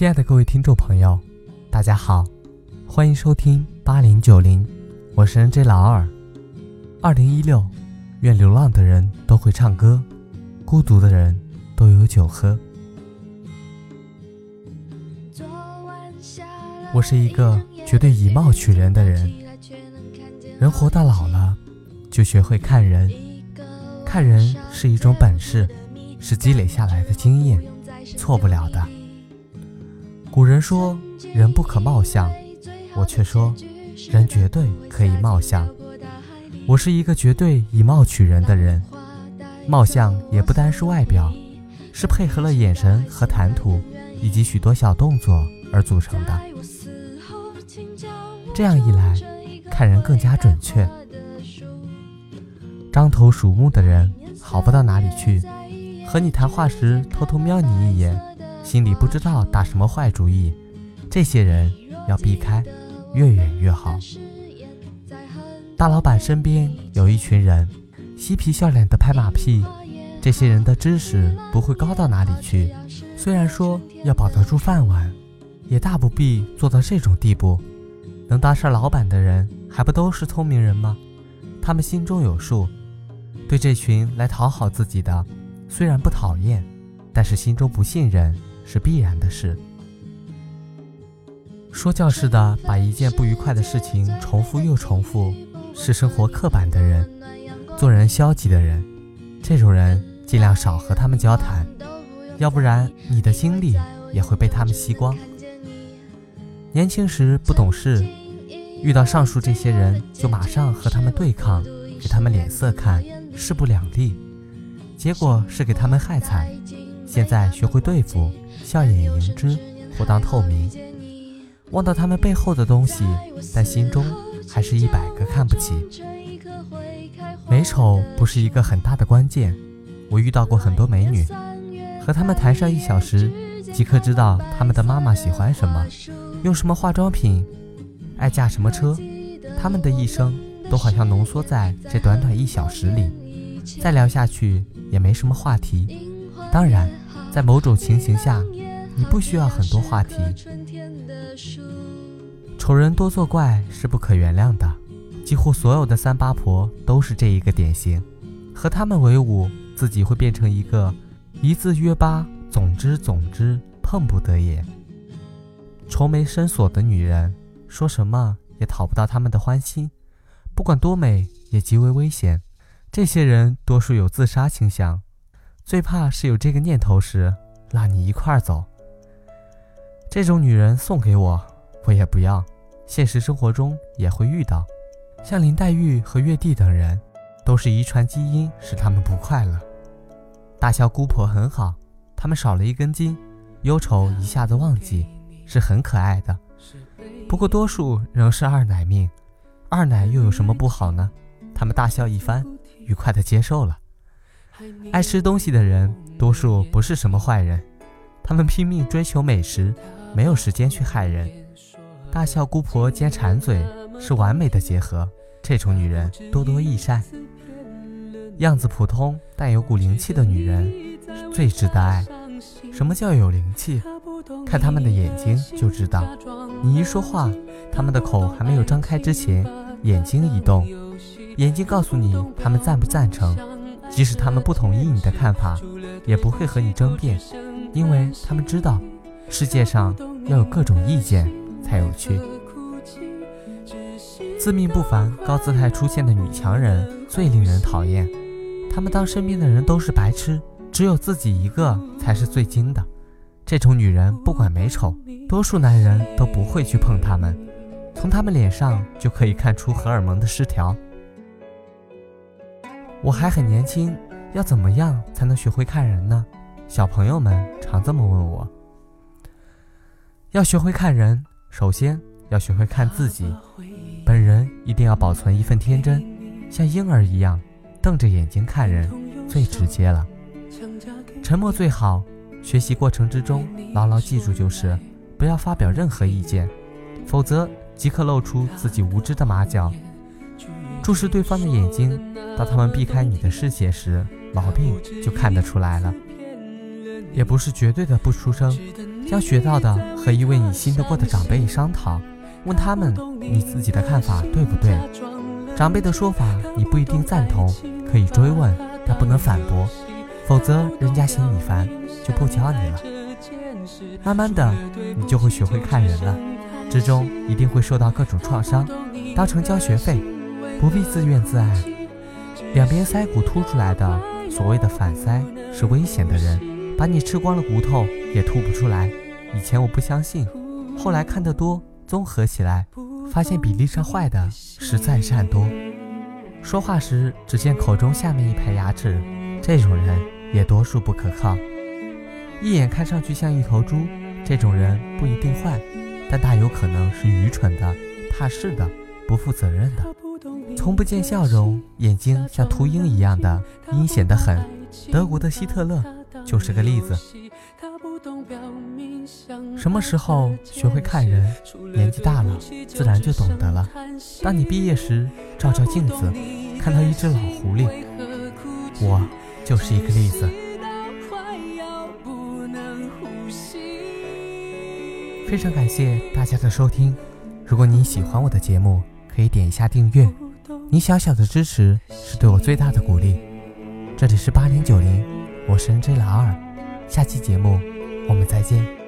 亲爱的各位听众朋友，大家好，欢迎收听八零九零，我是 N J 老二。二零一六，愿流浪的人都会唱歌，孤独的人都有酒喝。我是一个绝对以貌取人的人，人活到老了，就学会看人。看人是一种本事，是积累下来的经验，错不了的。古人说人不可貌相，我却说人绝对可以貌相。我是一个绝对以貌取人的人，貌相也不单是外表，是配合了眼神和谈吐，以及许多小动作而组成的。这样一来，看人更加准确。张头鼠目的人好不到哪里去，和你谈话时偷偷瞄你一眼。心里不知道打什么坏主意，这些人要避开，越远越好。大老板身边有一群人，嬉皮笑脸的拍马屁，这些人的知识不会高到哪里去。虽然说要保得住饭碗，也大不必做到这种地步。能当上老板的人，还不都是聪明人吗？他们心中有数，对这群来讨好自己的，虽然不讨厌，但是心中不信任。是必然的事。说教似的把一件不愉快的事情重复又重复，是生活刻板的人，做人消极的人。这种人尽量少和他们交谈，要不然你的精力也会被他们吸光。年轻时不懂事，遇到上述这些人就马上和他们对抗，给他们脸色看，势不两立，结果是给他们害惨。现在学会对付。笑眼迎之，不当透明，望到他们背后的东西，但心中还是一百个看不起。美丑不是一个很大的关键，我遇到过很多美女，和她们谈上一小时，即刻知道她们的妈妈喜欢什么，用什么化妆品，爱驾什么车，她们的一生都好像浓缩在这短短一小时里，再聊下去也没什么话题。当然，在某种情形下。你不需要很多话题。丑人多作怪是不可原谅的，几乎所有的三八婆都是这一个典型。和他们为伍，自己会变成一个一字约八，总之总之碰不得也。愁眉深锁的女人，说什么也讨不到他们的欢心，不管多美也极为危险。这些人多数有自杀倾向，最怕是有这个念头时拉你一块儿走。这种女人送给我，我也不要。现实生活中也会遇到，像林黛玉和月帝等人，都是遗传基因使他们不快乐。大笑姑婆很好，他们少了一根筋，忧愁一下子忘记，是很可爱的。不过多数仍是二奶命，二奶又有什么不好呢？他们大笑一番，愉快地接受了。爱吃东西的人，多数不是什么坏人，他们拼命追求美食。没有时间去害人，大笑姑婆兼馋嘴是完美的结合。这种女人多多益善，样子普通但有股灵气的女人最值得爱。什么叫有灵气？看他们的眼睛就知道。你一说话，他们的口还没有张开之前，眼睛一动，眼睛告诉你他们赞不赞成。即使他们不同意你的看法，也不会和你争辩，因为他们知道。世界上要有各种意见才有趣。自命不凡、高姿态出现的女强人最令人讨厌。她们当身边的人都是白痴，只有自己一个才是最精的。这种女人不管美丑，多数男人都不会去碰她们。从她们脸上就可以看出荷尔蒙的失调。我还很年轻，要怎么样才能学会看人呢？小朋友们常这么问我。要学会看人，首先要学会看自己。本人一定要保存一份天真，像婴儿一样瞪着眼睛看人，最直接了。沉默最好。学习过程之中，牢牢记住就是不要发表任何意见，否则即刻露出自己无知的马脚。注视对方的眼睛，当他们避开你的视线时，毛病就看得出来了。也不是绝对的不出声。将学到的和一位你信得过的长辈商讨，问他们你自己的看法对不对？长辈的说法你不一定赞同，可以追问，但不能反驳，否则人家嫌你烦，就不教你了。慢慢的，你就会学会看人了，之中一定会受到各种创伤，当成交学费，不必自怨自艾。两边腮骨凸出来的，所谓的反腮，是危险的人。把你吃光了骨头也吐不出来。以前我不相信，后来看得多，综合起来，发现比例上坏的实在是很多。说话时只见口中下面一排牙齿，这种人也多数不可靠。一眼看上去像一头猪，这种人不一定坏，但大有可能是愚蠢的、怕事的、不负责任的，从不见笑容，眼睛像秃鹰一样的阴险得很。德国的希特勒。就是个例子。什么时候学会看人？年纪大了，自然就懂得了。当你毕业时，照照镜子，看到一只老狐狸，我就是一个例子。非常感谢大家的收听。如果你喜欢我的节目，可以点一下订阅。你小小的支持是对我最大的鼓励。这里是八零九零。我是 N J 老二，下期节目我们再见。